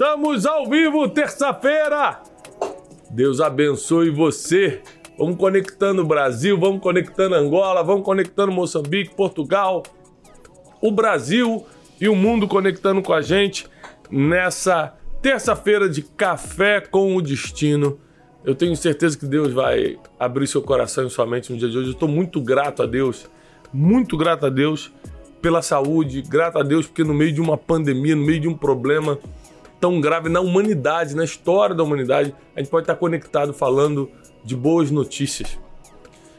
Estamos ao vivo, terça-feira. Deus abençoe você. Vamos conectando o Brasil, vamos conectando Angola, vamos conectando Moçambique, Portugal, o Brasil e o mundo conectando com a gente nessa terça-feira de café com o destino. Eu tenho certeza que Deus vai abrir seu coração e sua mente no dia de hoje. Eu estou muito grato a Deus, muito grato a Deus pela saúde, grato a Deus porque no meio de uma pandemia, no meio de um problema tão grave na humanidade, na história da humanidade, a gente pode estar conectado falando de boas notícias.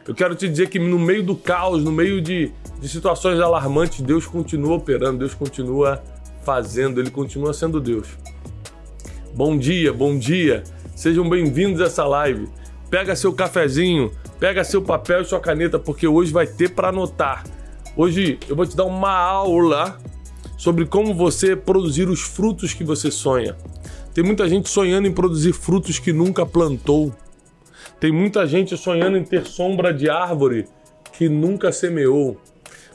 Eu quero te dizer que no meio do caos, no meio de, de situações alarmantes, Deus continua operando, Deus continua fazendo, Ele continua sendo Deus. Bom dia, bom dia. Sejam bem-vindos a essa live. Pega seu cafezinho, pega seu papel e sua caneta, porque hoje vai ter para anotar. Hoje eu vou te dar uma aula sobre como você produzir os frutos que você sonha. Tem muita gente sonhando em produzir frutos que nunca plantou. Tem muita gente sonhando em ter sombra de árvore que nunca semeou.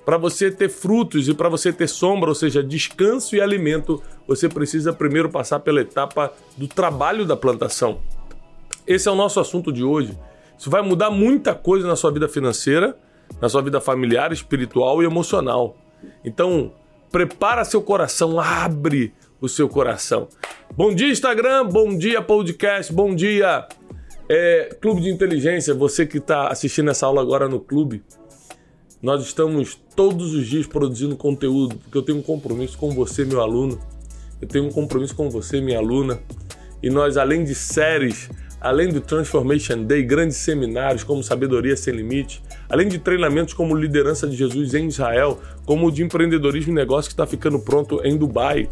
Para você ter frutos e para você ter sombra, ou seja, descanso e alimento, você precisa primeiro passar pela etapa do trabalho da plantação. Esse é o nosso assunto de hoje. Isso vai mudar muita coisa na sua vida financeira, na sua vida familiar, espiritual e emocional. Então, prepara seu coração, abre o seu coração. Bom dia, Instagram, bom dia, podcast, bom dia, é, Clube de Inteligência, você que está assistindo essa aula agora no clube. Nós estamos todos os dias produzindo conteúdo, porque eu tenho um compromisso com você, meu aluno. Eu tenho um compromisso com você, minha aluna. E nós, além de séries, além do Transformation Day, grandes seminários como Sabedoria Sem Limite, além de treinamentos como Liderança de Jesus em Israel, como o de empreendedorismo e negócio que está ficando pronto em Dubai,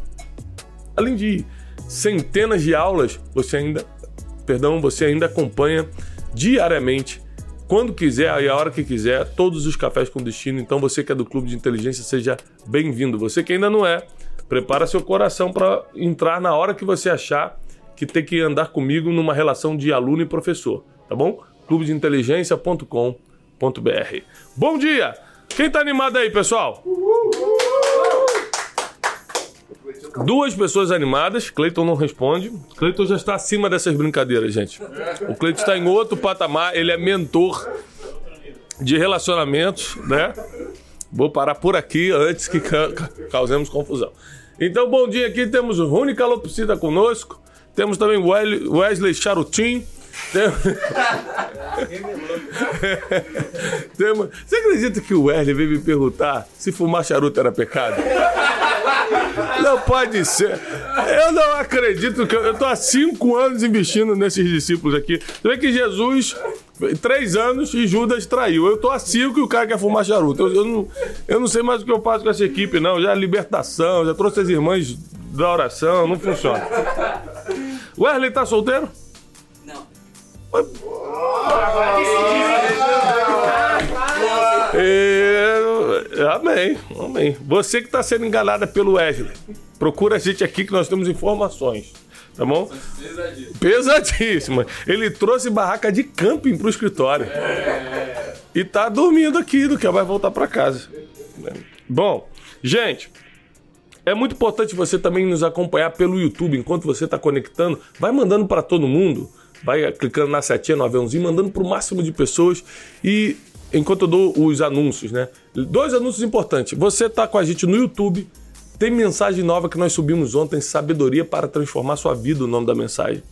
além de centenas de aulas, você ainda, perdão, você ainda acompanha diariamente quando quiser e a hora que quiser, todos os cafés com destino. Então você que é do Clube de Inteligência, seja bem-vindo. Você que ainda não é, prepara seu coração para entrar na hora que você achar que tem que andar comigo numa relação de aluno e professor, tá bom? clubedeinteligência.com.br. Bom dia! Quem tá animado aí, pessoal? Duas pessoas animadas, Cleiton não responde. Cleiton já está acima dessas brincadeiras, gente. O Cleiton está em outro patamar, ele é mentor de relacionamentos, né? Vou parar por aqui antes que ca causemos confusão. Então, bom dia aqui, temos o Rony Calopsita conosco, temos também Wesley Charutin. Você acredita que o Wesley veio me perguntar se fumar charuto era pecado? Não pode ser. Eu não acredito que eu, estou há cinco anos investindo nesses discípulos aqui. Você vê que Jesus, três anos e Judas traiu. Eu estou há cinco e o cara quer fumar charuto. Eu, eu, não, eu não sei mais o que eu faço com essa equipe, não. Já libertação, já trouxe as irmãs da oração, não funciona. Wesley tá solteiro? É, amém, amém. Você que está sendo enganada pelo Wesley, procura a gente aqui que nós temos informações. Tá bom? Pesadíssima. Pesadíssima. Ele trouxe barraca de camping pro escritório. É. E tá dormindo aqui do que vai voltar para casa. Bom, gente, é muito importante você também nos acompanhar pelo YouTube enquanto você está conectando. Vai mandando para todo mundo vai clicando na setinha no aviãozinho, mandando para o máximo de pessoas e enquanto eu dou os anúncios, né? Dois anúncios importantes. Você está com a gente no YouTube, tem mensagem nova que nós subimos ontem, Sabedoria para Transformar Sua Vida, o nome da mensagem.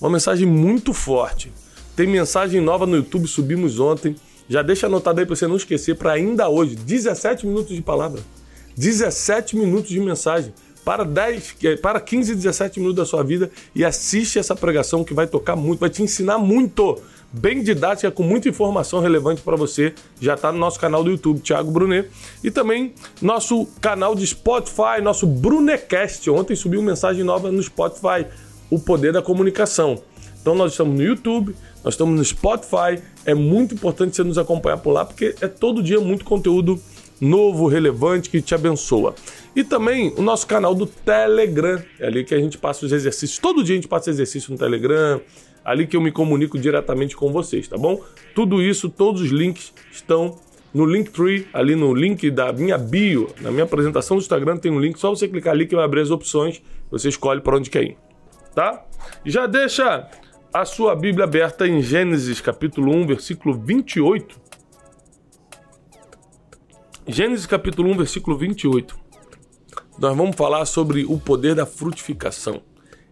Uma mensagem muito forte. Tem mensagem nova no YouTube, subimos ontem. Já deixa anotado aí para você não esquecer, para ainda hoje, 17 minutos de palavra. 17 minutos de mensagem para 10, é, para 15, 17 minutos da sua vida e assiste essa pregação que vai tocar muito, vai te ensinar muito. Bem didática, com muita informação relevante para você. Já está no nosso canal do YouTube, Thiago Brunet. E também nosso canal de Spotify, nosso Brunecast. Ontem subiu uma mensagem nova no Spotify, o poder da comunicação. Então nós estamos no YouTube, nós estamos no Spotify. É muito importante você nos acompanhar por lá, porque é todo dia muito conteúdo novo, relevante, que te abençoa. E também o nosso canal do Telegram, é ali que a gente passa os exercícios. Todo dia a gente passa exercício no Telegram, ali que eu me comunico diretamente com vocês, tá bom? Tudo isso, todos os links estão no Linktree, ali no link da minha bio, na minha apresentação do Instagram tem um link, só você clicar ali que vai abrir as opções, você escolhe para onde quer ir. tá? Já deixa a sua Bíblia aberta em Gênesis capítulo 1, versículo 28. Gênesis capítulo 1, versículo 28. Nós vamos falar sobre o poder da frutificação.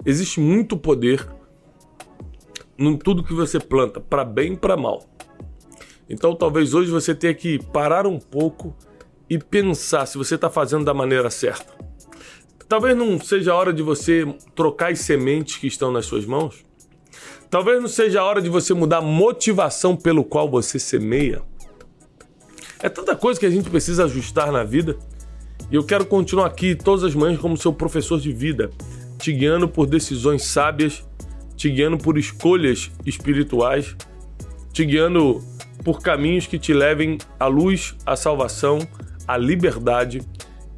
Existe muito poder em tudo que você planta, para bem e para mal. Então talvez hoje você tenha que parar um pouco e pensar se você está fazendo da maneira certa. Talvez não seja a hora de você trocar as sementes que estão nas suas mãos. Talvez não seja a hora de você mudar a motivação pelo qual você semeia. É tanta coisa que a gente precisa ajustar na vida. E eu quero continuar aqui todas as manhãs como seu professor de vida, te guiando por decisões sábias, te guiando por escolhas espirituais, te guiando por caminhos que te levem à luz, à salvação, à liberdade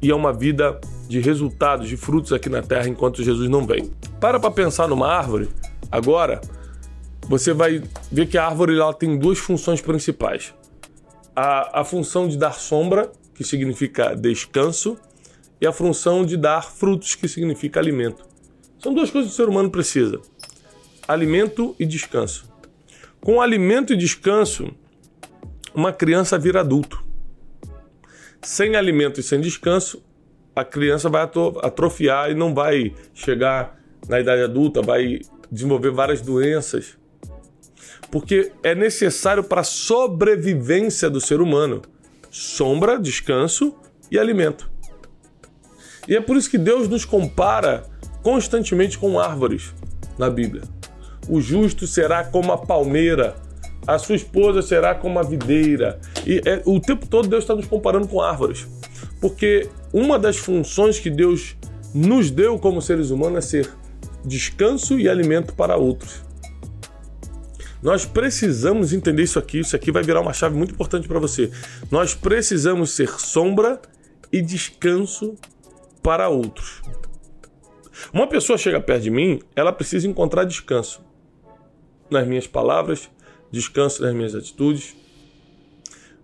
e a uma vida de resultados, de frutos aqui na terra enquanto Jesus não vem. Para para pensar numa árvore. Agora, você vai ver que a árvore ela tem duas funções principais. A, a função de dar sombra, que significa descanso, e a função de dar frutos, que significa alimento. São duas coisas que o ser humano precisa: alimento e descanso. Com alimento e descanso, uma criança vira adulto. Sem alimento e sem descanso, a criança vai atrofiar e não vai chegar na idade adulta, vai desenvolver várias doenças. Porque é necessário para a sobrevivência do ser humano sombra, descanso e alimento. E é por isso que Deus nos compara constantemente com árvores na Bíblia. O justo será como a palmeira a sua esposa será como a videira. E é, o tempo todo Deus está nos comparando com árvores. Porque uma das funções que Deus nos deu como seres humanos é ser descanso e alimento para outros. Nós precisamos entender isso aqui. Isso aqui vai virar uma chave muito importante para você. Nós precisamos ser sombra e descanso para outros. Uma pessoa chega perto de mim, ela precisa encontrar descanso nas minhas palavras, descanso nas minhas atitudes.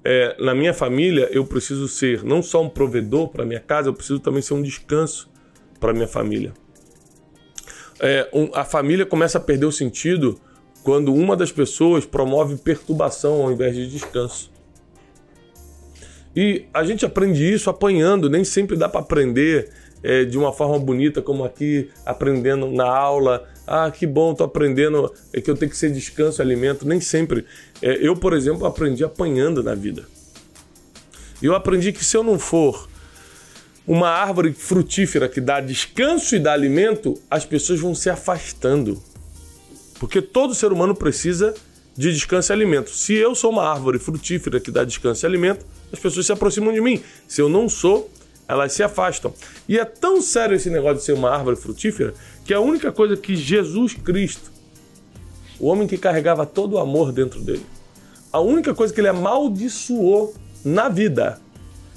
É, na minha família, eu preciso ser não só um provedor para minha casa, eu preciso também ser um descanso para minha família. É, um, a família começa a perder o sentido quando uma das pessoas promove perturbação ao invés de descanso. E a gente aprende isso apanhando, nem sempre dá para aprender é, de uma forma bonita, como aqui, aprendendo na aula, ah, que bom, tô aprendendo é que eu tenho que ser descanso e alimento. Nem sempre. É, eu, por exemplo, aprendi apanhando na vida. Eu aprendi que se eu não for uma árvore frutífera que dá descanso e dá alimento, as pessoas vão se afastando. Porque todo ser humano precisa de descanso e alimento. Se eu sou uma árvore frutífera que dá descanso e alimento, as pessoas se aproximam de mim. Se eu não sou, elas se afastam. E é tão sério esse negócio de ser uma árvore frutífera que a única coisa que Jesus Cristo, o homem que carregava todo o amor dentro dele, a única coisa que ele amaldiçoou na vida,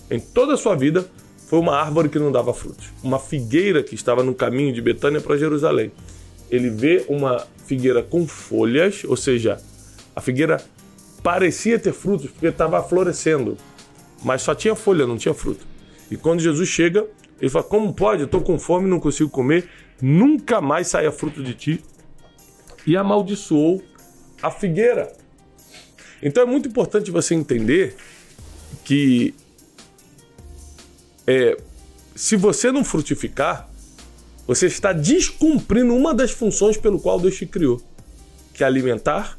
em toda a sua vida, foi uma árvore que não dava frutos, uma figueira que estava no caminho de Betânia para Jerusalém. Ele vê uma figueira com folhas, ou seja, a figueira parecia ter frutos porque estava florescendo, mas só tinha folha, não tinha fruto. E quando Jesus chega, ele fala: Como pode? Eu estou com fome, não consigo comer, nunca mais saia fruto de ti. E amaldiçoou a figueira. Então é muito importante você entender que é, se você não frutificar, você está descumprindo uma das funções pelo qual Deus te criou, que é alimentar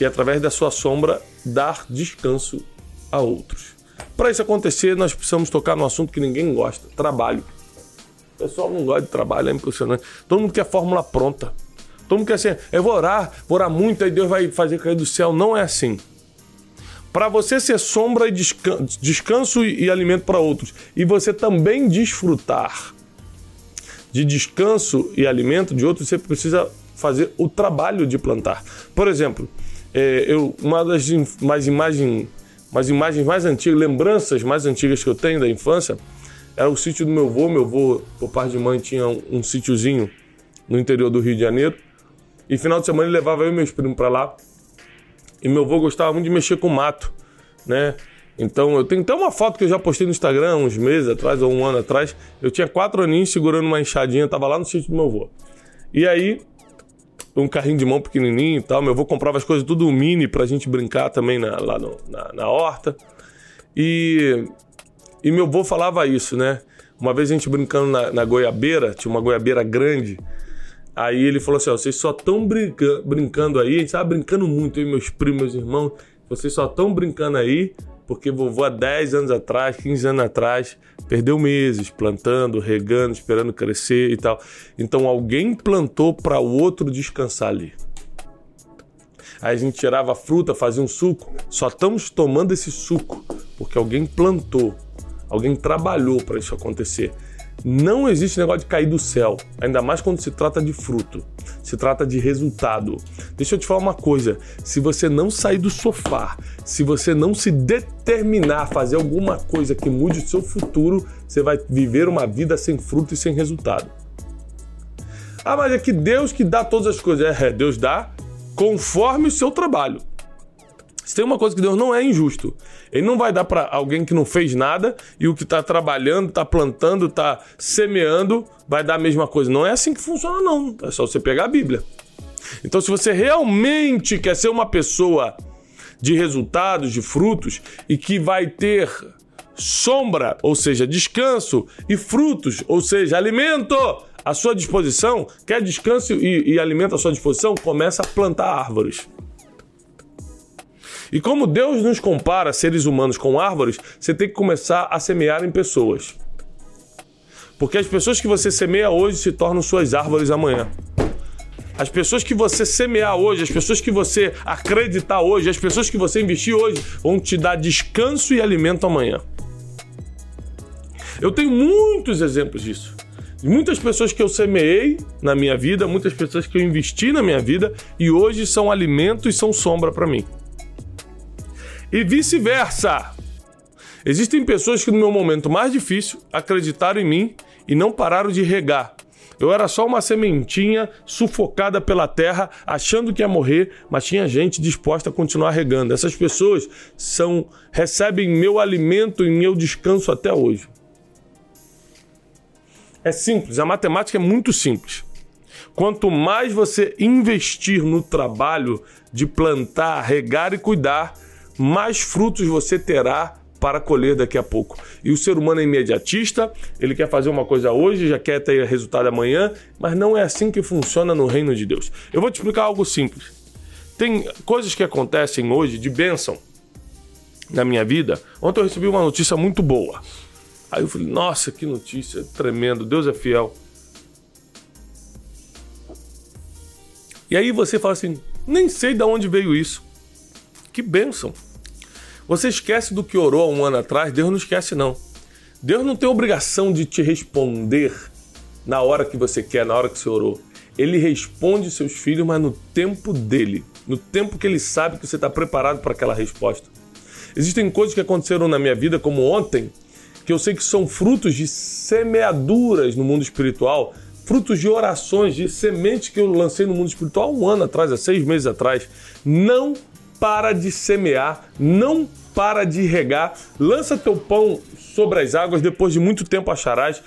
e através da sua sombra dar descanso a outros. Para isso acontecer, nós precisamos tocar no assunto que ninguém gosta: trabalho. O pessoal não gosta de trabalho, é impressionante. Todo mundo quer fórmula pronta. Todo mundo quer assim, eu vou orar, vou orar muito, aí Deus vai fazer cair do céu. Não é assim. Para você ser sombra e descanso, descanso e alimento para outros, e você também desfrutar de descanso e alimento de outros, você precisa fazer o trabalho de plantar. Por exemplo, é, eu, uma das mais imagens mas imagens mais antigas, lembranças mais antigas que eu tenho da infância, era o sítio do meu avô. Meu avô, por parte de mãe, tinha um, um sítiozinho no interior do Rio de Janeiro. E final de semana ele levava eu e meus primos para lá. E meu avô gostava muito de mexer com mato, né? Então eu tenho até uma foto que eu já postei no Instagram uns meses atrás ou um ano atrás. Eu tinha quatro aninhos segurando uma enxadinha, tava lá no sítio do meu avô. E aí, um carrinho de mão pequenininho e tal. Meu avô comprava as coisas tudo mini pra gente brincar também na, lá no, na, na horta. E, e meu avô falava isso, né? Uma vez a gente brincando na, na goiabeira, tinha uma goiabeira grande. Aí ele falou assim: ó, vocês só estão brinca brincando aí, a gente tava brincando muito, eu e meus primos, meus irmãos, vocês só estão brincando aí porque vovô há 10 anos atrás, 15 anos atrás, perdeu meses plantando, regando, esperando crescer e tal. Então alguém plantou para o outro descansar ali. Aí a gente tirava a fruta, fazia um suco. Só estamos tomando esse suco porque alguém plantou, alguém trabalhou para isso acontecer. Não existe negócio de cair do céu, ainda mais quando se trata de fruto, se trata de resultado. Deixa eu te falar uma coisa: se você não sair do sofá, se você não se determinar a fazer alguma coisa que mude o seu futuro, você vai viver uma vida sem fruto e sem resultado. Ah, mas é que Deus que dá todas as coisas. É, Deus dá conforme o seu trabalho. Se tem uma coisa que Deus não é injusto, Ele não vai dar para alguém que não fez nada e o que está trabalhando, está plantando, está semeando, vai dar a mesma coisa. Não é assim que funciona, não. É só você pegar a Bíblia. Então, se você realmente quer ser uma pessoa de resultados, de frutos e que vai ter sombra, ou seja, descanso, e frutos, ou seja, alimento à sua disposição, quer descanso e, e alimento à sua disposição, começa a plantar árvores. E como Deus nos compara seres humanos com árvores, você tem que começar a semear em pessoas. Porque as pessoas que você semeia hoje se tornam suas árvores amanhã. As pessoas que você semear hoje, as pessoas que você acreditar hoje, as pessoas que você investir hoje vão te dar descanso e alimento amanhã. Eu tenho muitos exemplos disso. Muitas pessoas que eu semeei na minha vida, muitas pessoas que eu investi na minha vida e hoje são alimento e são sombra para mim e vice-versa. Existem pessoas que no meu momento mais difícil acreditaram em mim e não pararam de regar. Eu era só uma sementinha sufocada pela terra, achando que ia morrer, mas tinha gente disposta a continuar regando. Essas pessoas são recebem meu alimento e meu descanso até hoje. É simples, a matemática é muito simples. Quanto mais você investir no trabalho de plantar, regar e cuidar, mais frutos você terá para colher daqui a pouco. E o ser humano é imediatista, ele quer fazer uma coisa hoje, já quer ter resultado amanhã, mas não é assim que funciona no reino de Deus. Eu vou te explicar algo simples. Tem coisas que acontecem hoje de bênção na minha vida. Ontem eu recebi uma notícia muito boa. Aí eu falei, nossa, que notícia tremendo, Deus é fiel. E aí você fala assim, nem sei de onde veio isso. Que bênção. Você esquece do que orou há um ano atrás, Deus não esquece, não. Deus não tem obrigação de te responder na hora que você quer, na hora que você orou. Ele responde seus filhos, mas no tempo dele, no tempo que ele sabe que você está preparado para aquela resposta. Existem coisas que aconteceram na minha vida, como ontem, que eu sei que são frutos de semeaduras no mundo espiritual, frutos de orações, de sementes que eu lancei no mundo espiritual um ano atrás, há seis meses atrás. Não para de semear, não para de regar, lança teu pão sobre as águas, depois de muito tempo acharás.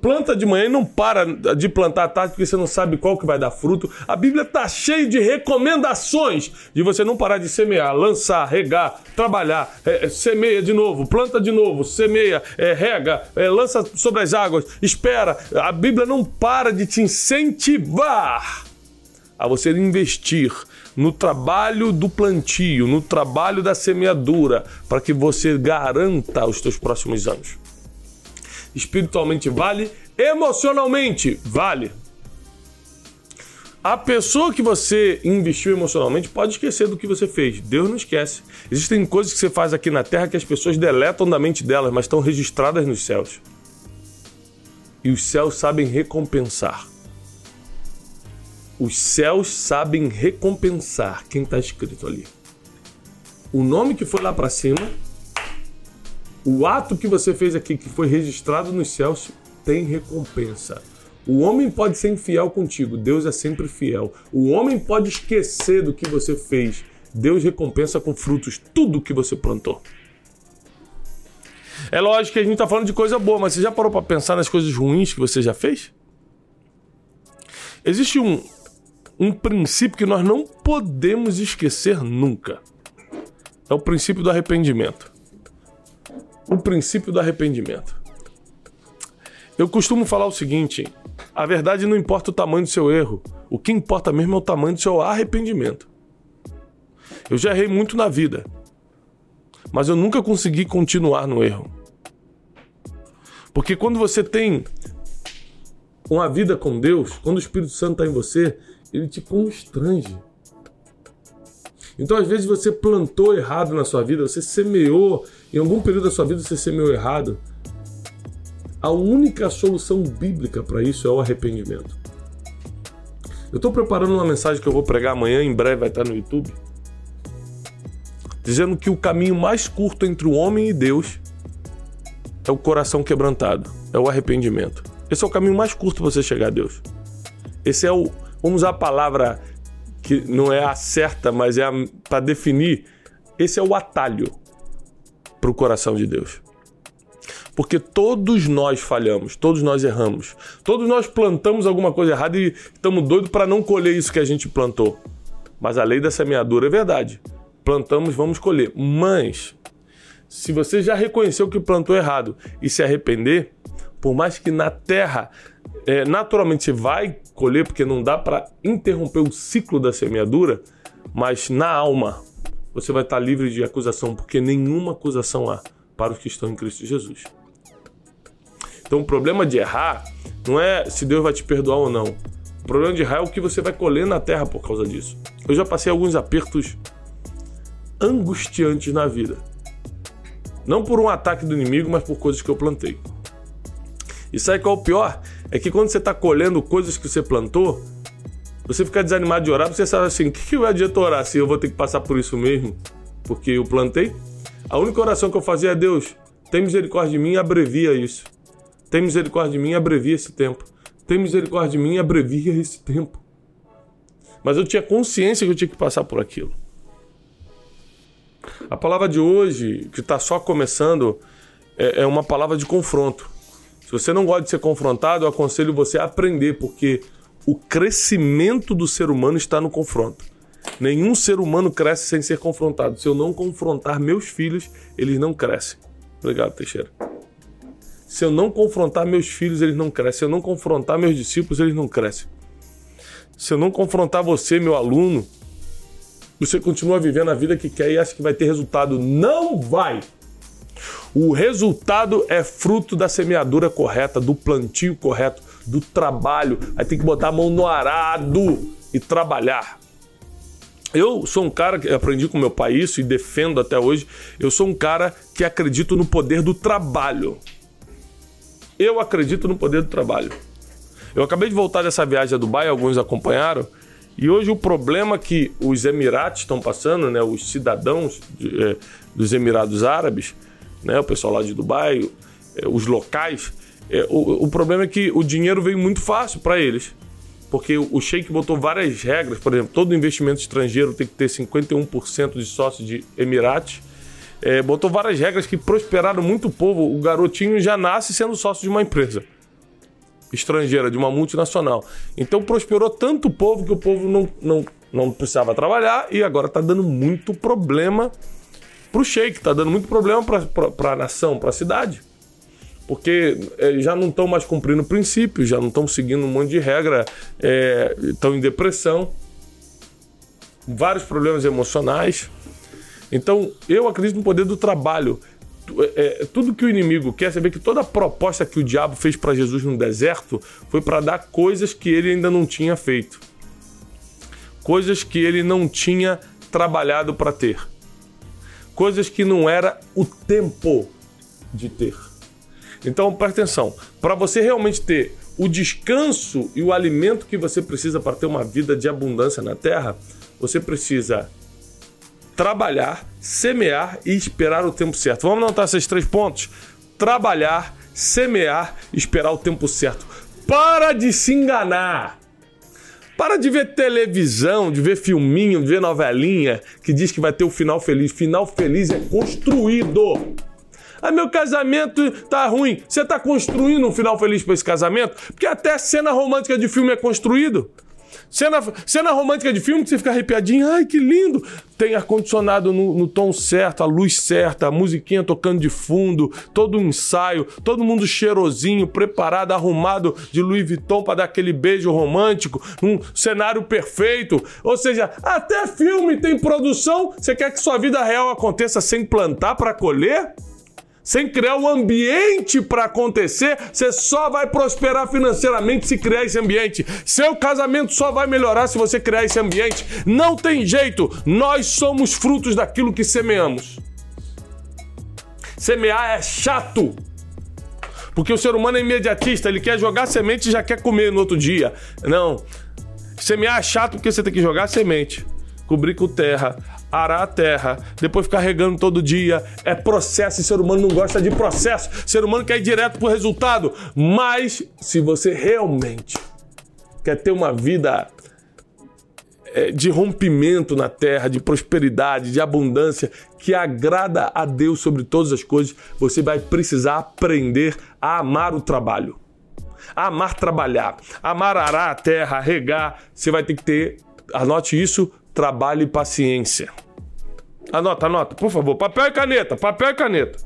Planta de manhã e não para de plantar à tarde porque você não sabe qual que vai dar fruto. A Bíblia está cheia de recomendações de você não parar de semear, lançar, regar, trabalhar, é, é, semeia de novo, planta de novo, semeia, é, rega, é, lança sobre as águas, espera. A Bíblia não para de te incentivar a você investir no trabalho do plantio, no trabalho da semeadura, para que você garanta os seus próximos anos. Espiritualmente vale, emocionalmente vale. A pessoa que você investiu emocionalmente pode esquecer do que você fez. Deus não esquece. Existem coisas que você faz aqui na terra que as pessoas deletam da mente delas, mas estão registradas nos céus. E os céus sabem recompensar os céus sabem recompensar quem está escrito ali. O nome que foi lá para cima, o ato que você fez aqui, que foi registrado nos céus, tem recompensa. O homem pode ser infiel contigo, Deus é sempre fiel. O homem pode esquecer do que você fez, Deus recompensa com frutos tudo que você plantou. É lógico que a gente está falando de coisa boa, mas você já parou para pensar nas coisas ruins que você já fez? Existe um, um princípio que nós não podemos esquecer nunca. É o princípio do arrependimento. O princípio do arrependimento. Eu costumo falar o seguinte: a verdade não importa o tamanho do seu erro, o que importa mesmo é o tamanho do seu arrependimento. Eu já errei muito na vida, mas eu nunca consegui continuar no erro. Porque quando você tem uma vida com Deus, quando o Espírito Santo está em você, ele te constrange. Então, às vezes, você plantou errado na sua vida, você semeou, em algum período da sua vida você semeou errado. A única solução bíblica para isso é o arrependimento. Eu estou preparando uma mensagem que eu vou pregar amanhã, em breve vai estar no YouTube, dizendo que o caminho mais curto entre o homem e Deus é o coração quebrantado, é o arrependimento. Esse é o caminho mais curto para você chegar a Deus. Esse é o, vamos usar a palavra que não é a certa, mas é para definir, esse é o atalho para o coração de Deus. Porque todos nós falhamos, todos nós erramos, todos nós plantamos alguma coisa errada e estamos doidos para não colher isso que a gente plantou. Mas a lei da semeadura é verdade. Plantamos, vamos colher. Mas, se você já reconheceu que plantou errado e se arrepender, por mais que na terra é, naturalmente vai colher, porque não dá para interromper o ciclo da semeadura, mas na alma você vai estar livre de acusação, porque nenhuma acusação há para os que estão em Cristo Jesus. Então o problema de errar não é se Deus vai te perdoar ou não. O problema de errar é o que você vai colher na terra por causa disso. Eu já passei alguns apertos angustiantes na vida. Não por um ataque do inimigo, mas por coisas que eu plantei. E sabe qual é o pior? É que quando você está colhendo coisas que você plantou, você fica desanimado de orar, você sabe assim, o que, que vai adiantar orar se eu vou ter que passar por isso mesmo? Porque eu plantei? A única oração que eu fazia é Deus, tem misericórdia de mim e abrevia isso. Tem misericórdia de mim e abrevia esse tempo. Tem misericórdia de mim e abrevia esse tempo. Mas eu tinha consciência que eu tinha que passar por aquilo. A palavra de hoje, que está só começando, é, é uma palavra de confronto. Se você não gosta de ser confrontado, eu aconselho você a aprender, porque o crescimento do ser humano está no confronto. Nenhum ser humano cresce sem ser confrontado. Se eu não confrontar meus filhos, eles não crescem. Obrigado, Teixeira. Se eu não confrontar meus filhos, eles não crescem. Se eu não confrontar meus discípulos, eles não crescem. Se eu não confrontar você, meu aluno, você continua vivendo a vida que quer e acha que vai ter resultado. Não vai! O resultado é fruto da semeadura correta, do plantio correto, do trabalho. Aí tem que botar a mão no arado e trabalhar. Eu sou um cara que aprendi com meu pai isso e defendo até hoje. Eu sou um cara que acredito no poder do trabalho. Eu acredito no poder do trabalho. Eu acabei de voltar dessa viagem a Dubai, alguns acompanharam, e hoje o problema que os Emirados estão passando, né, os cidadãos de, é, dos Emirados Árabes, né, o pessoal lá de Dubai, é, os locais, é, o, o, problema é que o dinheiro veio muito fácil para eles. Porque o Sheik botou várias regras, por exemplo, todo investimento estrangeiro tem que ter 51% de sócios de Emirates é, botou várias regras que prosperaram muito o povo. O garotinho já nasce sendo sócio de uma empresa estrangeira, de uma multinacional. Então prosperou tanto o povo que o povo não, não, não precisava trabalhar e agora está dando muito problema para o sheik, está dando muito problema para a nação, para a cidade. Porque é, já não estão mais cumprindo princípios, já não estão seguindo um monte de regra, estão é, em depressão, vários problemas emocionais. Então, eu acredito no poder do trabalho. É, tudo que o inimigo quer saber que toda a proposta que o diabo fez para Jesus no deserto foi para dar coisas que ele ainda não tinha feito, coisas que ele não tinha trabalhado para ter, coisas que não era o tempo de ter. Então, presta atenção: para você realmente ter o descanso e o alimento que você precisa para ter uma vida de abundância na terra, você precisa trabalhar, semear e esperar o tempo certo. Vamos anotar esses três pontos? Trabalhar, semear esperar o tempo certo. Para de se enganar. Para de ver televisão, de ver filminho, de ver novelinha que diz que vai ter o um final feliz. Final feliz é construído. Ah, meu casamento tá ruim. Você tá construindo um final feliz para esse casamento? Porque até cena romântica de filme é construído. Cena, cena romântica de filme que você fica arrepiadinho, ai que lindo! Tem ar-condicionado no, no, tom certo, a luz certa, a musiquinha tocando de fundo, todo um ensaio, todo mundo cheirosinho, preparado, arrumado de Louis Vuitton para dar aquele beijo romântico, um cenário perfeito. Ou seja, até filme tem produção. Você quer que sua vida real aconteça sem plantar para colher? Sem criar um ambiente para acontecer, você só vai prosperar financeiramente se criar esse ambiente. Seu casamento só vai melhorar se você criar esse ambiente. Não tem jeito, nós somos frutos daquilo que semeamos. Semear é chato. Porque o ser humano é imediatista, ele quer jogar semente e já quer comer no outro dia. Não. Semear é chato porque você tem que jogar semente, cobrir com terra, arar a terra, depois ficar regando todo dia. É processo e ser humano não gosta de processo. Ser humano quer ir direto pro resultado. Mas se você realmente quer ter uma vida é, de rompimento na terra, de prosperidade, de abundância, que agrada a Deus sobre todas as coisas, você vai precisar aprender a amar o trabalho. A amar trabalhar, amar arar a terra, regar. Você vai ter que ter, anote isso, trabalho e paciência. Anota, anota, por favor. Papel e caneta, papel e caneta.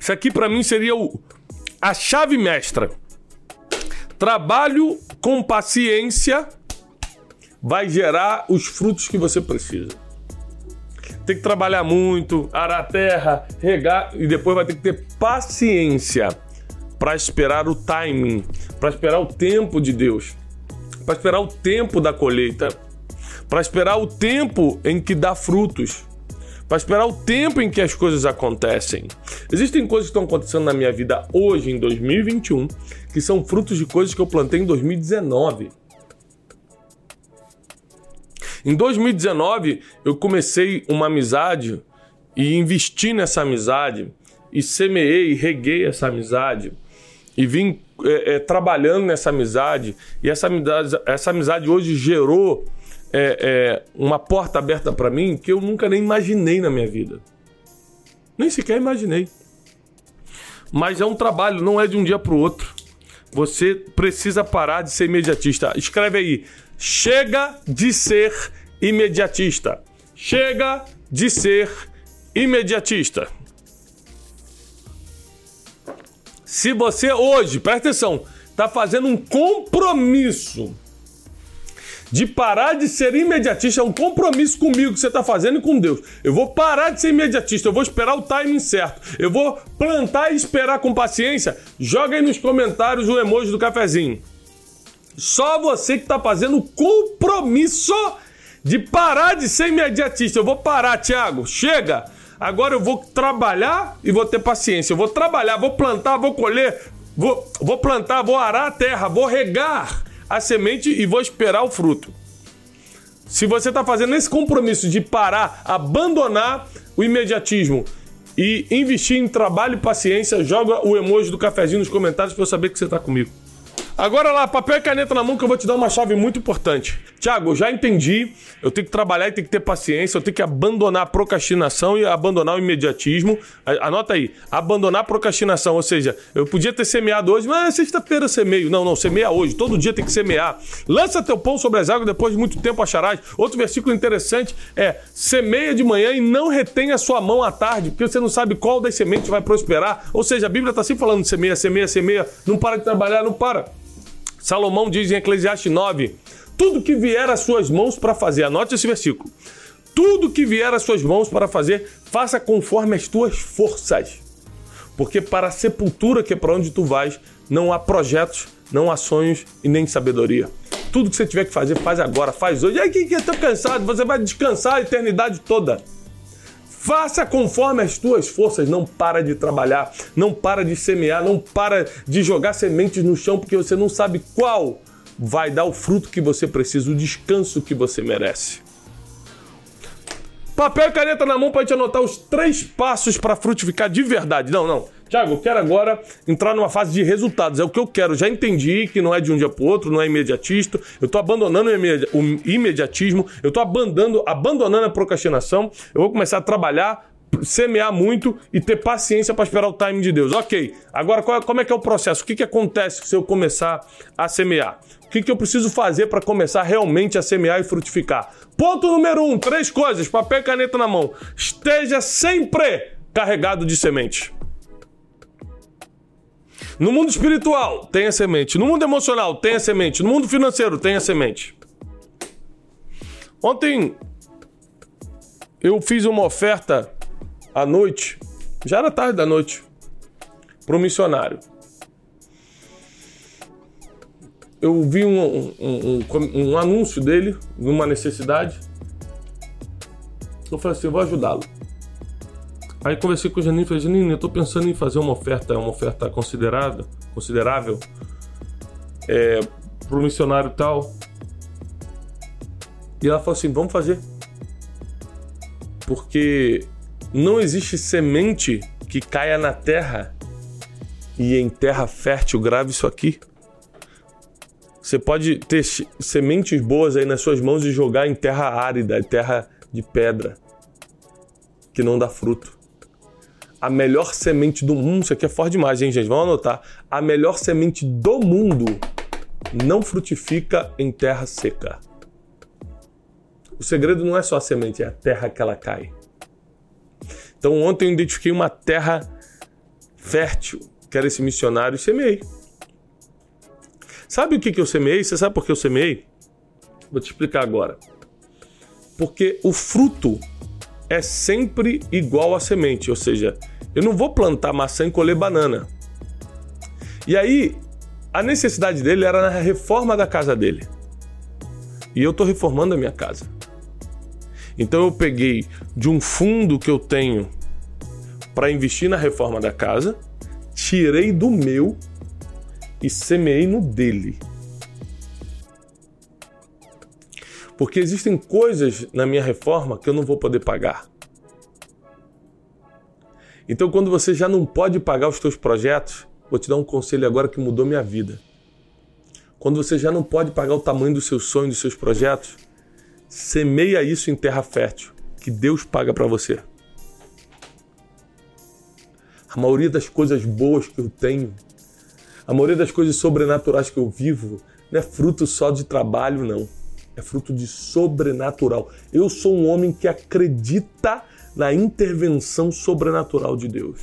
Isso aqui para mim seria o, a chave mestra. Trabalho com paciência vai gerar os frutos que você precisa. Tem que trabalhar muito, arar a terra, regar e depois vai ter que ter paciência para esperar o timing, para esperar o tempo de Deus, para esperar o tempo da colheita para esperar o tempo em que dá frutos, para esperar o tempo em que as coisas acontecem. Existem coisas que estão acontecendo na minha vida hoje, em 2021, que são frutos de coisas que eu plantei em 2019. Em 2019, eu comecei uma amizade e investi nessa amizade, e semeei, reguei essa amizade, e vim é, é, trabalhando nessa amizade, e essa amizade, essa amizade hoje gerou é, é, uma porta aberta para mim que eu nunca nem imaginei na minha vida. Nem sequer imaginei. Mas é um trabalho, não é de um dia para o outro. Você precisa parar de ser imediatista. Escreve aí. Chega de ser imediatista. Chega de ser imediatista. Se você hoje, presta atenção, está fazendo um compromisso de parar de ser imediatista, é um compromisso comigo que você está fazendo e com Deus. Eu vou parar de ser imediatista, eu vou esperar o timing certo, eu vou plantar e esperar com paciência. Joga aí nos comentários o emoji do cafezinho. Só você que está fazendo compromisso de parar de ser imediatista. Eu vou parar, Thiago. Chega! Agora eu vou trabalhar e vou ter paciência. Eu vou trabalhar, vou plantar, vou colher, vou, vou plantar, vou arar a terra, vou regar a semente e vou esperar o fruto. Se você está fazendo esse compromisso de parar, abandonar o imediatismo e investir em trabalho e paciência, joga o emoji do cafezinho nos comentários para eu saber que você está comigo. Agora lá, papel e caneta na mão que eu vou te dar uma chave muito importante. Tiago, já entendi. Eu tenho que trabalhar e tenho que ter paciência. Eu tenho que abandonar a procrastinação e abandonar o imediatismo. Anota aí. Abandonar a procrastinação. Ou seja, eu podia ter semeado hoje, mas sexta-feira semeio. Não, não. Semeia hoje. Todo dia tem que semear. Lança teu pão sobre as águas, depois de muito tempo acharás. Outro versículo interessante é: semeia de manhã e não retenha sua mão à tarde, porque você não sabe qual das sementes vai prosperar. Ou seja, a Bíblia está sempre falando semeia, semeia, semeia. Não para de trabalhar, não para. Salomão diz em Eclesiastes 9: tudo que vier às suas mãos para fazer, anote esse versículo. Tudo que vier às suas mãos para fazer, faça conforme as tuas forças. Porque para a sepultura, que é para onde tu vais, não há projetos, não há sonhos e nem sabedoria. Tudo que você tiver que fazer, faz agora, faz hoje. Aí que, que tão cansado, você vai descansar a eternidade toda. Faça conforme as tuas forças, não para de trabalhar, não para de semear, não para de jogar sementes no chão porque você não sabe qual vai dar o fruto que você precisa, o descanso que você merece. Papel e caneta na mão para te anotar os três passos para frutificar de verdade. Não, não. Tiago, eu quero agora entrar numa fase de resultados. É o que eu quero. Já entendi que não é de um dia para outro, não é imediatista. Eu estou abandonando o imediatismo, eu estou abandonando, abandonando a procrastinação. Eu vou começar a trabalhar semear muito e ter paciência para esperar o time de Deus. Ok, agora qual, como é que é o processo? O que, que acontece se eu começar a semear? O que, que eu preciso fazer para começar realmente a semear e frutificar? Ponto número um: três coisas, papel e caneta na mão. Esteja sempre carregado de semente. No mundo espiritual, tem a semente. No mundo emocional, tem a semente. No mundo financeiro, tem a semente. Ontem eu fiz uma oferta à noite, já era tarde da noite, para um missionário. Eu vi um, um, um, um anúncio dele, numa necessidade. Eu falei assim: eu vou ajudá-lo. Aí conversei com o Janine e falei: Janine, eu estou pensando em fazer uma oferta, uma oferta considerável, considerável é, missionário tal. E ela falou assim: vamos fazer. Porque não existe semente que caia na terra e em terra fértil, grave isso aqui. Você pode ter sementes boas aí nas suas mãos e jogar em terra árida, terra de pedra, que não dá fruto. A melhor semente do mundo, isso aqui é forte demais, hein, gente? Vamos anotar. A melhor semente do mundo não frutifica em terra seca. O segredo não é só a semente, é a terra que ela cai. Então ontem eu identifiquei uma terra fértil, que era esse missionário, e semeei. Sabe o que, que eu semeei? Você sabe por que eu semeei? Vou te explicar agora. Porque o fruto é sempre igual à semente, ou seja, eu não vou plantar maçã e colher banana. E aí, a necessidade dele era na reforma da casa dele. E eu estou reformando a minha casa. Então eu peguei de um fundo que eu tenho para investir na reforma da casa, tirei do meu e semeei no dele. Porque existem coisas na minha reforma que eu não vou poder pagar. Então, quando você já não pode pagar os seus projetos, vou te dar um conselho agora que mudou minha vida. Quando você já não pode pagar o tamanho dos seus sonhos, dos seus projetos, Semeia isso em terra fértil, que Deus paga para você. A maioria das coisas boas que eu tenho, a maioria das coisas sobrenaturais que eu vivo, não é fruto só de trabalho, não. É fruto de sobrenatural. Eu sou um homem que acredita na intervenção sobrenatural de Deus.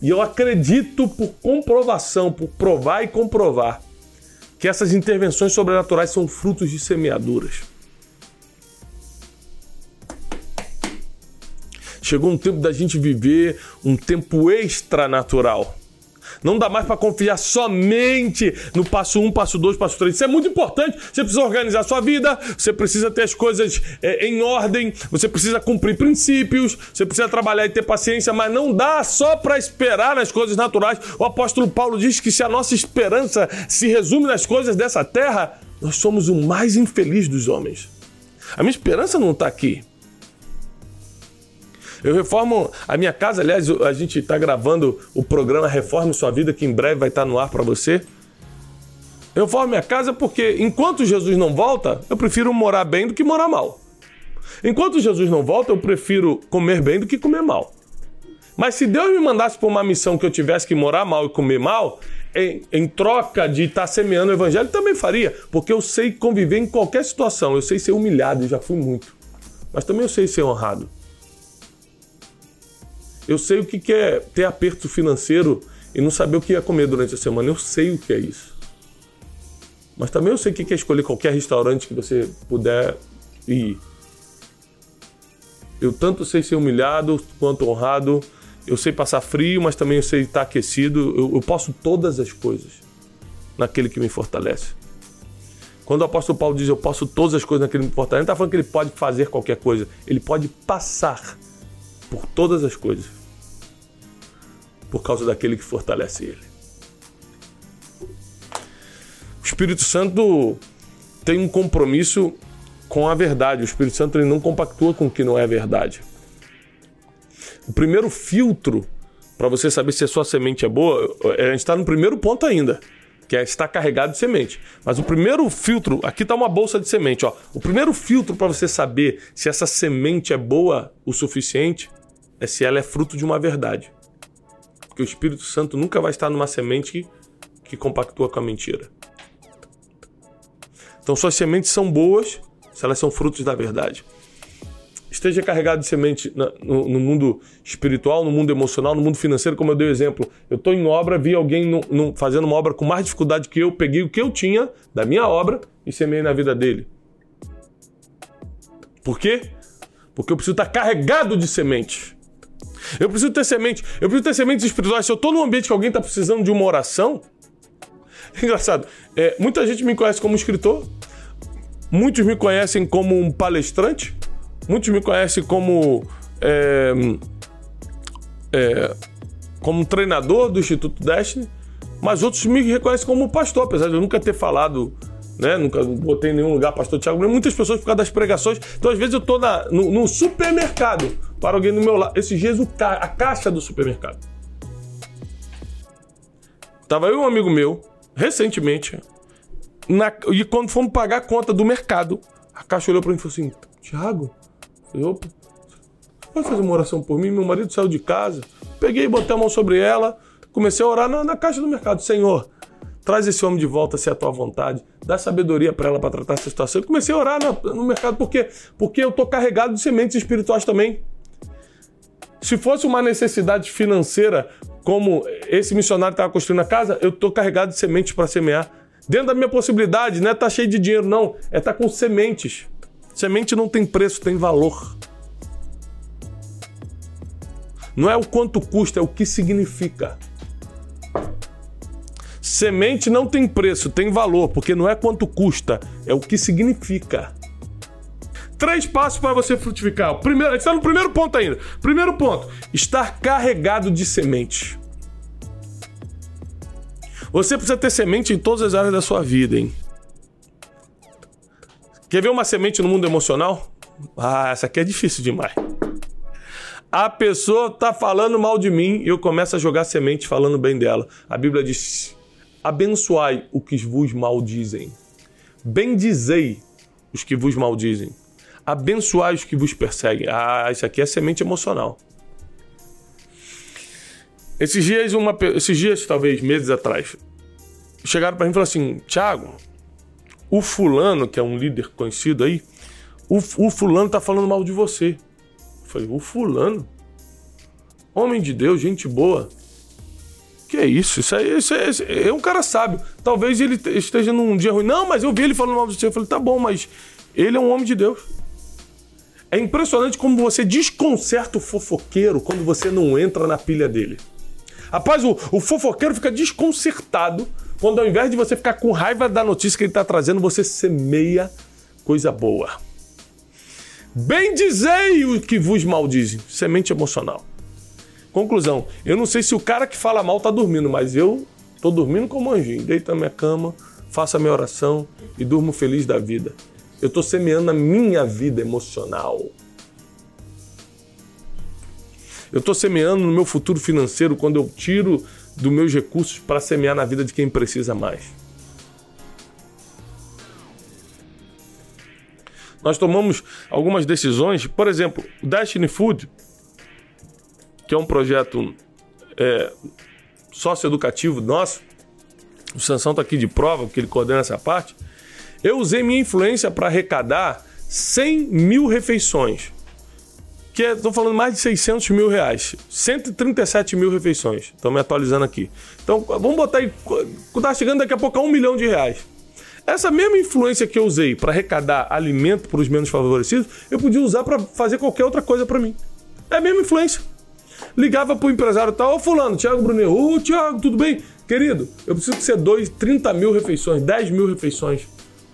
E eu acredito por comprovação, por provar e comprovar, que essas intervenções sobrenaturais são frutos de semeaduras. Chegou um tempo da gente viver um tempo extranatural. Não dá mais para confiar somente no passo 1, um, passo 2, passo 3. Isso é muito importante. Você precisa organizar a sua vida, você precisa ter as coisas é, em ordem, você precisa cumprir princípios, você precisa trabalhar e ter paciência, mas não dá só para esperar nas coisas naturais. O apóstolo Paulo diz que se a nossa esperança se resume nas coisas dessa terra, nós somos o mais infeliz dos homens. A minha esperança não está aqui. Eu reformo a minha casa, aliás, a gente está gravando o programa Reforme Sua Vida, que em breve vai estar tá no ar para você. Eu reformo minha casa porque enquanto Jesus não volta, eu prefiro morar bem do que morar mal. Enquanto Jesus não volta, eu prefiro comer bem do que comer mal. Mas se Deus me mandasse para uma missão que eu tivesse que morar mal e comer mal, em, em troca de estar tá semeando o evangelho, também faria, porque eu sei conviver em qualquer situação, eu sei ser humilhado, já fui muito. Mas também eu sei ser honrado. Eu sei o que é ter aperto financeiro e não saber o que ia comer durante a semana. Eu sei o que é isso. Mas também eu sei o que é escolher qualquer restaurante que você puder ir. Eu tanto sei ser humilhado quanto honrado. Eu sei passar frio, mas também eu sei estar aquecido. Eu, eu posso todas as coisas naquele que me fortalece. Quando o apóstolo Paulo diz eu posso todas as coisas naquele que me fortalece, ele está falando que ele pode fazer qualquer coisa. Ele pode passar por todas as coisas, por causa daquele que fortalece ele. O Espírito Santo tem um compromisso com a verdade. O Espírito Santo ele não compactua com o que não é verdade. O primeiro filtro para você saber se a sua semente é boa, é, a gente está no primeiro ponto ainda, que é estar carregado de semente. Mas o primeiro filtro, aqui está uma bolsa de semente, ó. O primeiro filtro para você saber se essa semente é boa o suficiente é se ela é fruto de uma verdade. O Espírito Santo nunca vai estar numa semente que, compactua com a mentira. Então suas sementes são boas se elas são frutos da verdade. Esteja carregado de semente no, no, mundo espiritual, no mundo emocional, no mundo financeiro, como eu dei o exemplo. Eu estou em obra, vi alguém no, no, fazendo uma obra com mais dificuldade que eu, peguei o que eu tinha da minha obra e semeei na vida dele. Por quê? Porque eu preciso estar carregado de sementes. Eu preciso ter semente. Eu preciso ter sementes espirituais. Se eu estou num ambiente que alguém está precisando de uma oração, engraçado. É, muita gente me conhece como escritor. Muitos me conhecem como um palestrante. Muitos me conhecem como. É, é, como um treinador do Instituto Destiny. Mas outros me reconhecem como pastor, apesar de eu nunca ter falado né? Nunca botei em nenhum lugar pastor Tiago. Muitas pessoas por causa das pregações. Então, às vezes, eu tô na, no, no, supermercado para alguém do meu lado. Esses dias, o ca... a caixa do supermercado. Tava eu e um amigo meu, recentemente, na... e quando fomos pagar a conta do mercado, a caixa olhou para mim e falou assim: Tiago, opa, vai fazer uma oração por mim? Meu marido saiu de casa. Peguei, botei a mão sobre ela, comecei a orar na, na caixa do mercado. Senhor, Traz esse homem de volta se é a tua vontade. Dá sabedoria para ela para tratar essa situação. Eu comecei a orar no, mercado porque porque eu tô carregado de sementes espirituais também. Se fosse uma necessidade financeira, como esse missionário estava construindo a casa, eu tô carregado de sementes para semear. Dentro da minha possibilidade, não é tá cheio de dinheiro, não. É tá com sementes. Semente não tem preço, tem valor. Não é o quanto custa, é o que significa. Semente não tem preço, tem valor, porque não é quanto custa, é o que significa. Três passos para você frutificar. O primeiro, a gente está no primeiro ponto ainda. Primeiro ponto: estar carregado de semente. Você precisa ter semente em todas as áreas da sua vida, hein? Quer ver uma semente no mundo emocional? Ah, essa aqui é difícil demais. A pessoa tá falando mal de mim e eu começo a jogar semente falando bem dela. A Bíblia diz: Abençoai o que vos maldizem. Bendizei os que vos maldizem. Abençoai os que vos perseguem. Ah, isso aqui é semente emocional. Esses dias, uma, esses dias, talvez meses atrás, chegaram para mim e falaram assim: Tiago, o fulano, que é um líder conhecido aí, o, o fulano tá falando mal de você. Eu falei: o fulano? Homem de Deus, gente boa. Que é isso? Isso aí, isso é, isso é, um cara sábio. Talvez ele esteja num dia ruim. Não, mas eu vi ele falando mal do seu. Eu falei, tá bom, mas ele é um homem de Deus. É impressionante como você desconcerta o fofoqueiro quando você não entra na pilha dele. Rapaz, o, o fofoqueiro fica desconcertado quando ao invés de você ficar com raiva da notícia que ele está trazendo, você semeia coisa boa. Bem dizei o que vos maldizem. Semente emocional. Conclusão, eu não sei se o cara que fala mal tá dormindo, mas eu tô dormindo como anjinho. Deito na minha cama, faço a minha oração e durmo feliz da vida. Eu tô semeando a minha vida emocional. Eu tô semeando no meu futuro financeiro quando eu tiro dos meus recursos para semear na vida de quem precisa mais. Nós tomamos algumas decisões, por exemplo, o Destiny Food que é um projeto é, socioeducativo nosso, o Sansão está aqui de prova, porque ele coordena essa parte. Eu usei minha influência para arrecadar 100 mil refeições. Que estou é, falando mais de 600 mil reais. 137 mil refeições. Estou me atualizando aqui. Então, vamos botar aí. Está chegando daqui a pouco a um milhão de reais. Essa mesma influência que eu usei para arrecadar alimento para os menos favorecidos, eu podia usar para fazer qualquer outra coisa para mim. É a mesma influência ligava pro empresário tal, ô fulano, Thiago Brunet, ô Thiago, tudo bem? Querido, eu preciso que você doe 30 mil refeições, 10 mil refeições.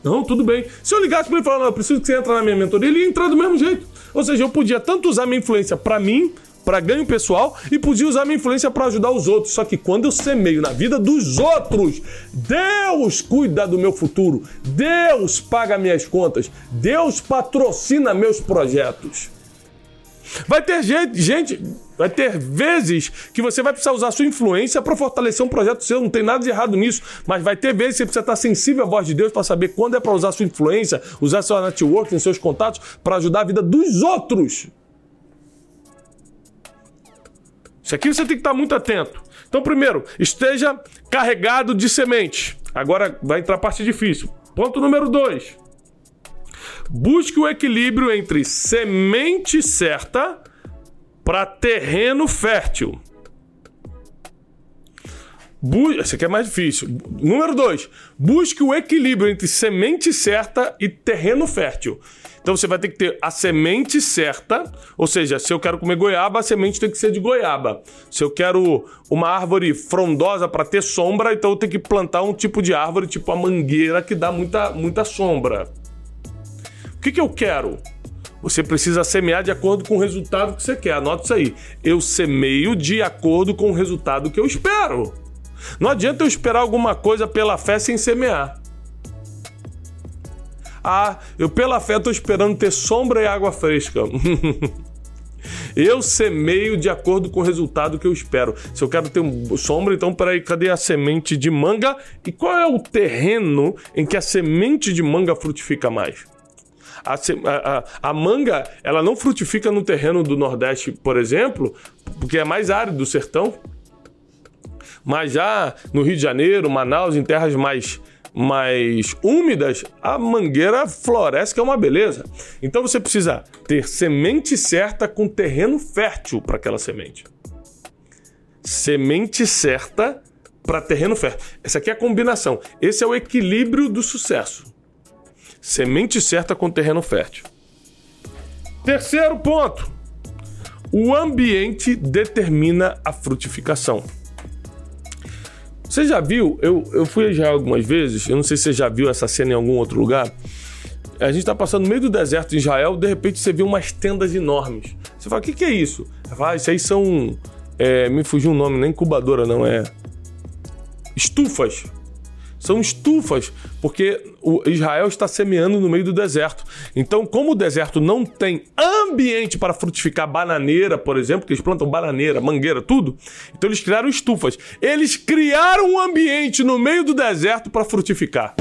Não, tudo bem. Se eu ligasse para ele e falar, não, eu preciso que você entre na minha mentoria, ele ia entrar do mesmo jeito. Ou seja, eu podia tanto usar minha influência para mim, para ganho pessoal, e podia usar minha influência para ajudar os outros. Só que quando eu semeio na vida dos outros, Deus cuida do meu futuro, Deus paga minhas contas, Deus patrocina meus projetos. Vai ter gente, gente, vai ter vezes que você vai precisar usar sua influência para fortalecer um projeto seu, não tem nada de errado nisso, mas vai ter vezes que você precisa estar sensível à voz de Deus para saber quando é para usar sua influência, usar seu networking, seus contatos para ajudar a vida dos outros. Isso aqui você tem que estar muito atento. Então, primeiro, esteja carregado de semente. Agora vai entrar a parte difícil. Ponto número dois. Busque o equilíbrio entre semente certa para terreno fértil. Bu Esse aqui é mais difícil. Número dois, busque o equilíbrio entre semente certa e terreno fértil. Então você vai ter que ter a semente certa, ou seja, se eu quero comer goiaba, a semente tem que ser de goiaba. Se eu quero uma árvore frondosa para ter sombra, então eu tenho que plantar um tipo de árvore, tipo a mangueira, que dá muita, muita sombra. O que, que eu quero? Você precisa semear de acordo com o resultado que você quer. Anote isso aí. Eu semeio de acordo com o resultado que eu espero. Não adianta eu esperar alguma coisa pela fé sem semear. Ah, eu pela fé estou esperando ter sombra e água fresca. eu semeio de acordo com o resultado que eu espero. Se eu quero ter sombra, então peraí, cadê a semente de manga? E qual é o terreno em que a semente de manga frutifica mais? A, a, a, manga, ela não frutifica no terreno do Nordeste, por exemplo, porque é mais árido do sertão. Mas já no Rio de Janeiro, Manaus, em terras mais mais úmidas, a mangueira floresce, que é uma beleza. Então você precisa ter semente certa com terreno fértil para aquela semente. Semente certa para terreno fértil. Essa aqui é a combinação. Esse é o equilíbrio do sucesso. Semente certa com terreno fértil. Terceiro ponto. O ambiente determina a frutificação. Você já viu? Eu, eu fui já algumas vezes, eu não sei se você já viu essa cena em algum outro lugar. A gente está passando no meio do deserto de Israel, de repente você vê umas tendas enormes. Você fala, o que, que é isso? Fala, ah, isso aí são. É, me fugiu o um nome, nem incubadora, não, é. Estufas são estufas, porque Israel está semeando no meio do deserto. Então, como o deserto não tem ambiente para frutificar bananeira, por exemplo, que eles plantam bananeira, mangueira, tudo, então eles criaram estufas. Eles criaram um ambiente no meio do deserto para frutificar.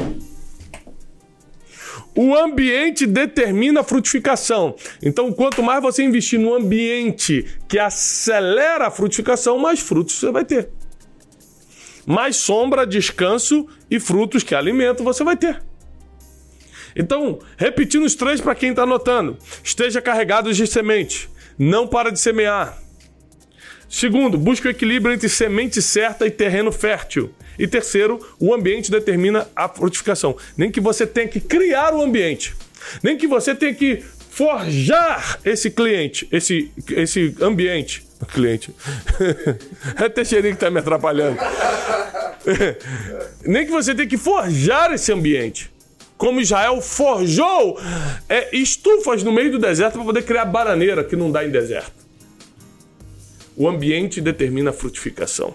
O ambiente determina a frutificação. Então, quanto mais você investir no ambiente que acelera a frutificação, mais frutos você vai ter mais sombra, descanso e frutos que alimento você vai ter. Então, repetindo os três para quem está anotando: esteja carregado de semente, não para de semear. Segundo, busque o equilíbrio entre semente certa e terreno fértil. E terceiro, o ambiente determina a frutificação. Nem que você tenha que criar o ambiente, nem que você tenha que forjar esse cliente, esse, esse ambiente. Cliente. é Teixeirinho que está me atrapalhando. Nem que você tenha que forjar esse ambiente. Como Israel forjou é, estufas no meio do deserto para poder criar bananeira que não dá em deserto. O ambiente determina a frutificação.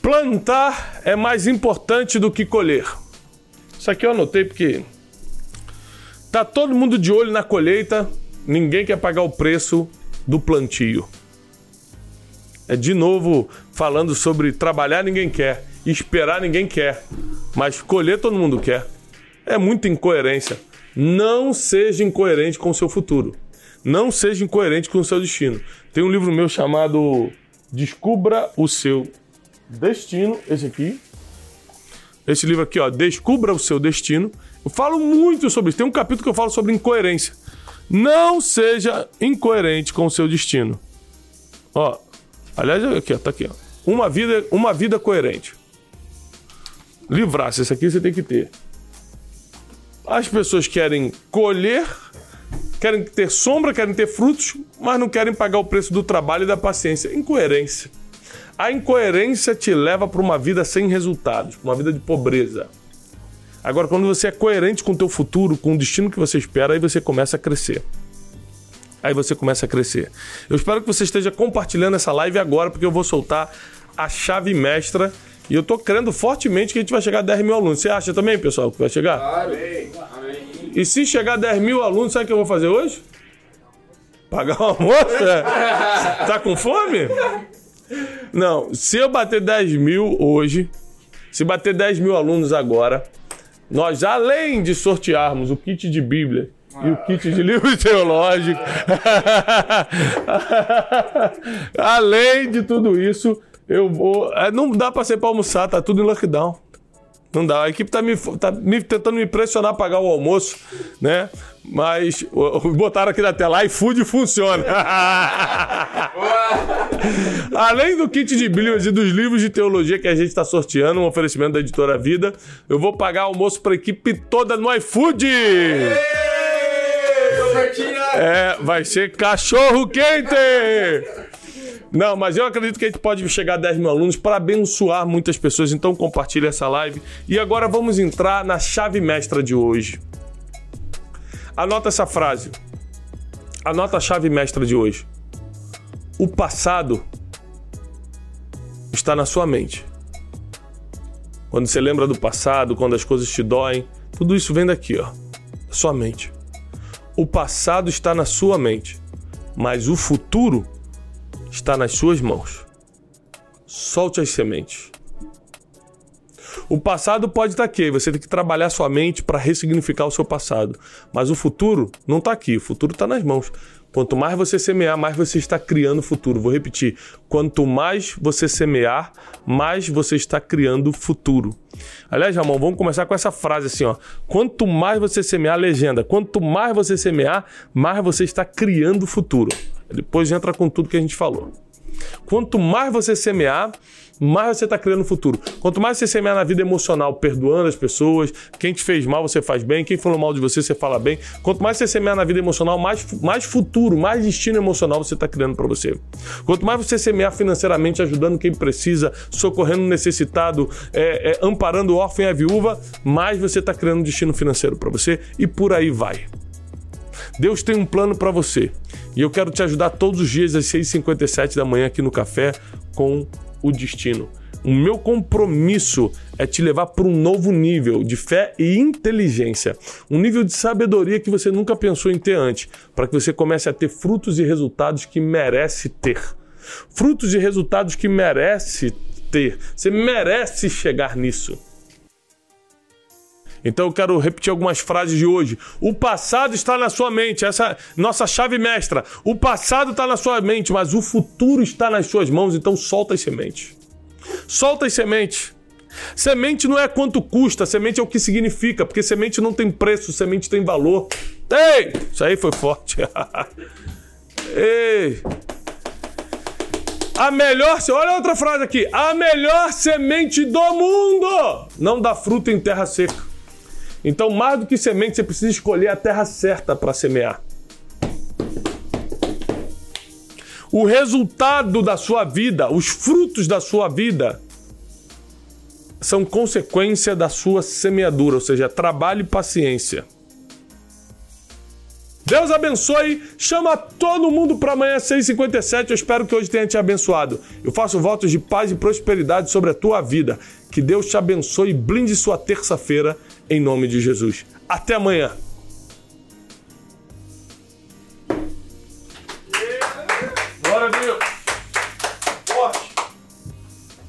Plantar é mais importante do que colher. Isso aqui eu anotei porque tá todo mundo de olho na colheita, ninguém quer pagar o preço do plantio. É de novo falando sobre trabalhar ninguém quer, esperar ninguém quer, mas colher todo mundo quer. É muita incoerência. Não seja incoerente com o seu futuro. Não seja incoerente com o seu destino. Tem um livro meu chamado Descubra o seu destino, esse aqui. Esse livro aqui, ó, Descubra o seu destino. Eu falo muito sobre isso. Tem um capítulo que eu falo sobre incoerência. Não seja incoerente com o seu destino. Ó, aliás, aqui, ó, tá aqui, ó. Uma vida, uma vida coerente. Livrar-se, isso aqui você tem que ter. As pessoas querem colher, querem ter sombra, querem ter frutos, mas não querem pagar o preço do trabalho e da paciência. Incoerência. A incoerência te leva para uma vida sem resultados, uma vida de pobreza. Agora, quando você é coerente com o teu futuro, com o destino que você espera, aí você começa a crescer. Aí você começa a crescer. Eu espero que você esteja compartilhando essa live agora, porque eu vou soltar a chave mestra. E eu tô crendo fortemente que a gente vai chegar a 10 mil alunos. Você acha também, pessoal, que vai chegar? Amém. E se chegar a 10 mil alunos, sabe o que eu vou fazer hoje? Pagar uma almoço? tá com fome? Não, se eu bater 10 mil hoje, se bater 10 mil alunos agora, nós, além de sortearmos o kit de Bíblia e o kit de livro teológico. Além de tudo isso, eu vou. é, Não dá pra ser pra almoçar, tá tudo em lockdown. Não dá. A equipe tá me, tá me tentando me pressionar a pagar o almoço, né? Mas botaram aqui na tela, iFood funciona. Além do kit de Bíblias e dos livros de teologia que a gente está sorteando, um oferecimento da editora Vida, eu vou pagar almoço para a equipe toda no iFood. É, vai ser cachorro quente! Não, mas eu acredito que a gente pode chegar a 10 mil alunos para abençoar muitas pessoas, então compartilhe essa live. E agora vamos entrar na chave mestra de hoje. Anota essa frase. Anota a chave mestra de hoje. O passado está na sua mente. Quando você lembra do passado, quando as coisas te doem, tudo isso vem daqui, ó, sua mente. O passado está na sua mente, mas o futuro está nas suas mãos. Solte as sementes. O passado pode estar aqui, você tem que trabalhar sua mente para ressignificar o seu passado. Mas o futuro não está aqui, o futuro está nas mãos. Quanto mais você semear, mais você está criando o futuro. Vou repetir: quanto mais você semear, mais você está criando o futuro. Aliás, Ramon, vamos começar com essa frase assim, ó. Quanto mais você semear, legenda, quanto mais você semear, mais você está criando o futuro. Depois entra com tudo que a gente falou. Quanto mais você semear, mais você está criando o futuro. Quanto mais você semear na vida emocional, perdoando as pessoas, quem te fez mal, você faz bem, quem falou mal de você, você fala bem. Quanto mais você semear na vida emocional, mais, mais futuro, mais destino emocional você está criando para você. Quanto mais você semear financeiramente, ajudando quem precisa, socorrendo o necessitado, é, é, amparando o órfão e a viúva, mais você está criando destino financeiro para você e por aí vai. Deus tem um plano para você. E eu quero te ajudar todos os dias às 6h57 da manhã aqui no café com o destino. O meu compromisso é te levar para um novo nível de fé e inteligência, um nível de sabedoria que você nunca pensou em ter antes, para que você comece a ter frutos e resultados que merece ter. Frutos e resultados que merece ter. Você merece chegar nisso. Então eu quero repetir algumas frases de hoje. O passado está na sua mente, essa é nossa chave mestra. O passado está na sua mente, mas o futuro está nas suas mãos, então solta as sementes. Solta as sementes. Semente não é quanto custa, semente é o que significa, porque semente não tem preço, semente tem valor. Ei! Isso aí foi forte. Ei! A melhor, olha outra frase aqui. A melhor semente do mundo não dá fruto em terra seca. Então, mais do que semente, você precisa escolher a terra certa para semear. O resultado da sua vida, os frutos da sua vida, são consequência da sua semeadura, ou seja, trabalho e paciência. Deus abençoe, chama todo mundo para amanhã às 6h57. Eu espero que hoje tenha te abençoado. Eu faço votos de paz e prosperidade sobre a tua vida. Que Deus te abençoe e blinde sua terça-feira em nome de Jesus. Até amanhã.